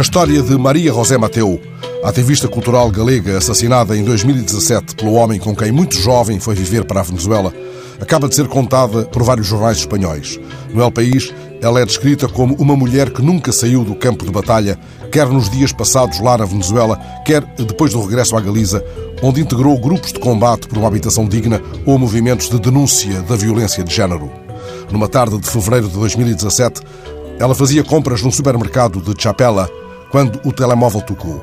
história de Maria José Mateu, ativista cultural galega assassinada em 2017 pelo homem com quem muito jovem foi viver para a Venezuela, acaba de ser contada por vários jornais espanhóis. No El País, ela é descrita como uma mulher que nunca saiu do campo de batalha, quer nos dias passados lá na Venezuela, quer depois do regresso à Galiza, onde integrou grupos de combate por uma habitação digna ou movimentos de denúncia da violência de género. Numa tarde de fevereiro de 2017, ela fazia compras num supermercado de Chapela quando o telemóvel tocou.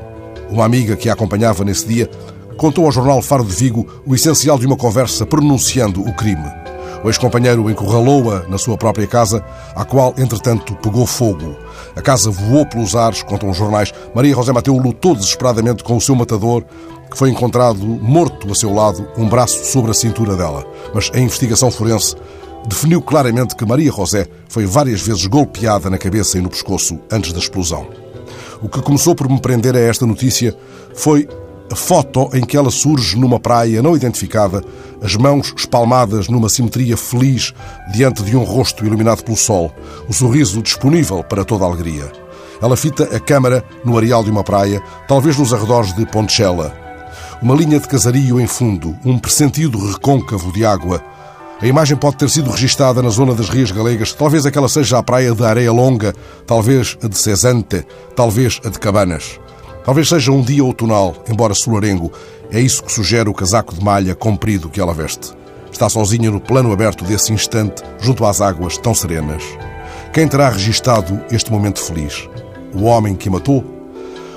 Uma amiga que a acompanhava nesse dia contou ao jornal Faro de Vigo o essencial de uma conversa pronunciando o crime. O ex-companheiro encurralou-a na sua própria casa, a qual, entretanto, pegou fogo. A casa voou pelos ares, contam os jornais. Maria José Mateu lutou desesperadamente com o seu matador, que foi encontrado morto a seu lado, um braço sobre a cintura dela. Mas a investigação forense definiu claramente que Maria José foi várias vezes golpeada na cabeça e no pescoço antes da explosão. O que começou por me prender a esta notícia foi a foto em que ela surge numa praia não identificada, as mãos espalmadas numa simetria feliz diante de um rosto iluminado pelo sol, o sorriso disponível para toda a alegria. Ela fita a câmara no areal de uma praia, talvez nos arredores de Ponchela. Uma linha de casario em fundo, um pressentido recôncavo de água, a imagem pode ter sido registada na zona das Rias Galegas. Talvez aquela seja a praia de Areia Longa, talvez a de Cesante, talvez a de Cabanas. Talvez seja um dia outonal, embora solarengo. É isso que sugere o casaco de malha comprido que ela veste. Está sozinha no plano aberto desse instante, junto às águas tão serenas. Quem terá registado este momento feliz? O homem que matou?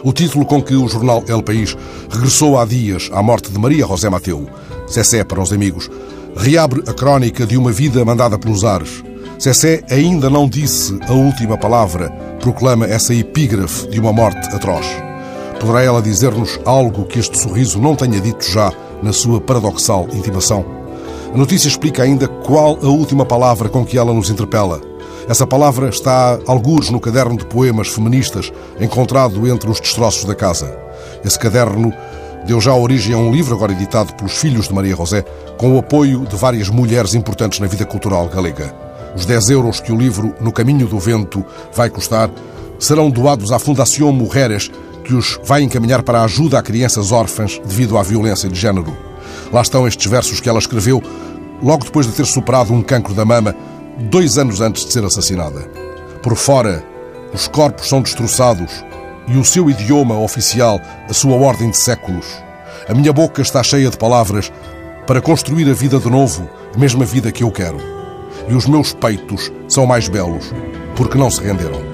O título com que o jornal El País regressou há dias à morte de Maria José Mateu, Cessé para os amigos, reabre a crónica de uma vida mandada pelos ares. Cessé ainda não disse a última palavra, proclama essa epígrafe de uma morte atroz. Poderá ela dizer-nos algo que este sorriso não tenha dito já na sua paradoxal intimação? A notícia explica ainda qual a última palavra com que ela nos interpela. Essa palavra está algures no caderno de poemas feministas encontrado entre os destroços da casa. Esse caderno deu já origem a um livro, agora editado pelos filhos de Maria José, com o apoio de várias mulheres importantes na vida cultural galega. Os 10 euros que o livro No Caminho do Vento vai custar serão doados à Fundação Mujeres, que os vai encaminhar para a ajuda a crianças órfãs devido à violência de género. Lá estão estes versos que ela escreveu logo depois de ter superado um cancro da mama, dois anos antes de ser assassinada. Por fora, os corpos são destroçados, e o seu idioma oficial, a sua ordem de séculos. A minha boca está cheia de palavras para construir a vida de novo, a mesma vida que eu quero. E os meus peitos são mais belos, porque não se renderam.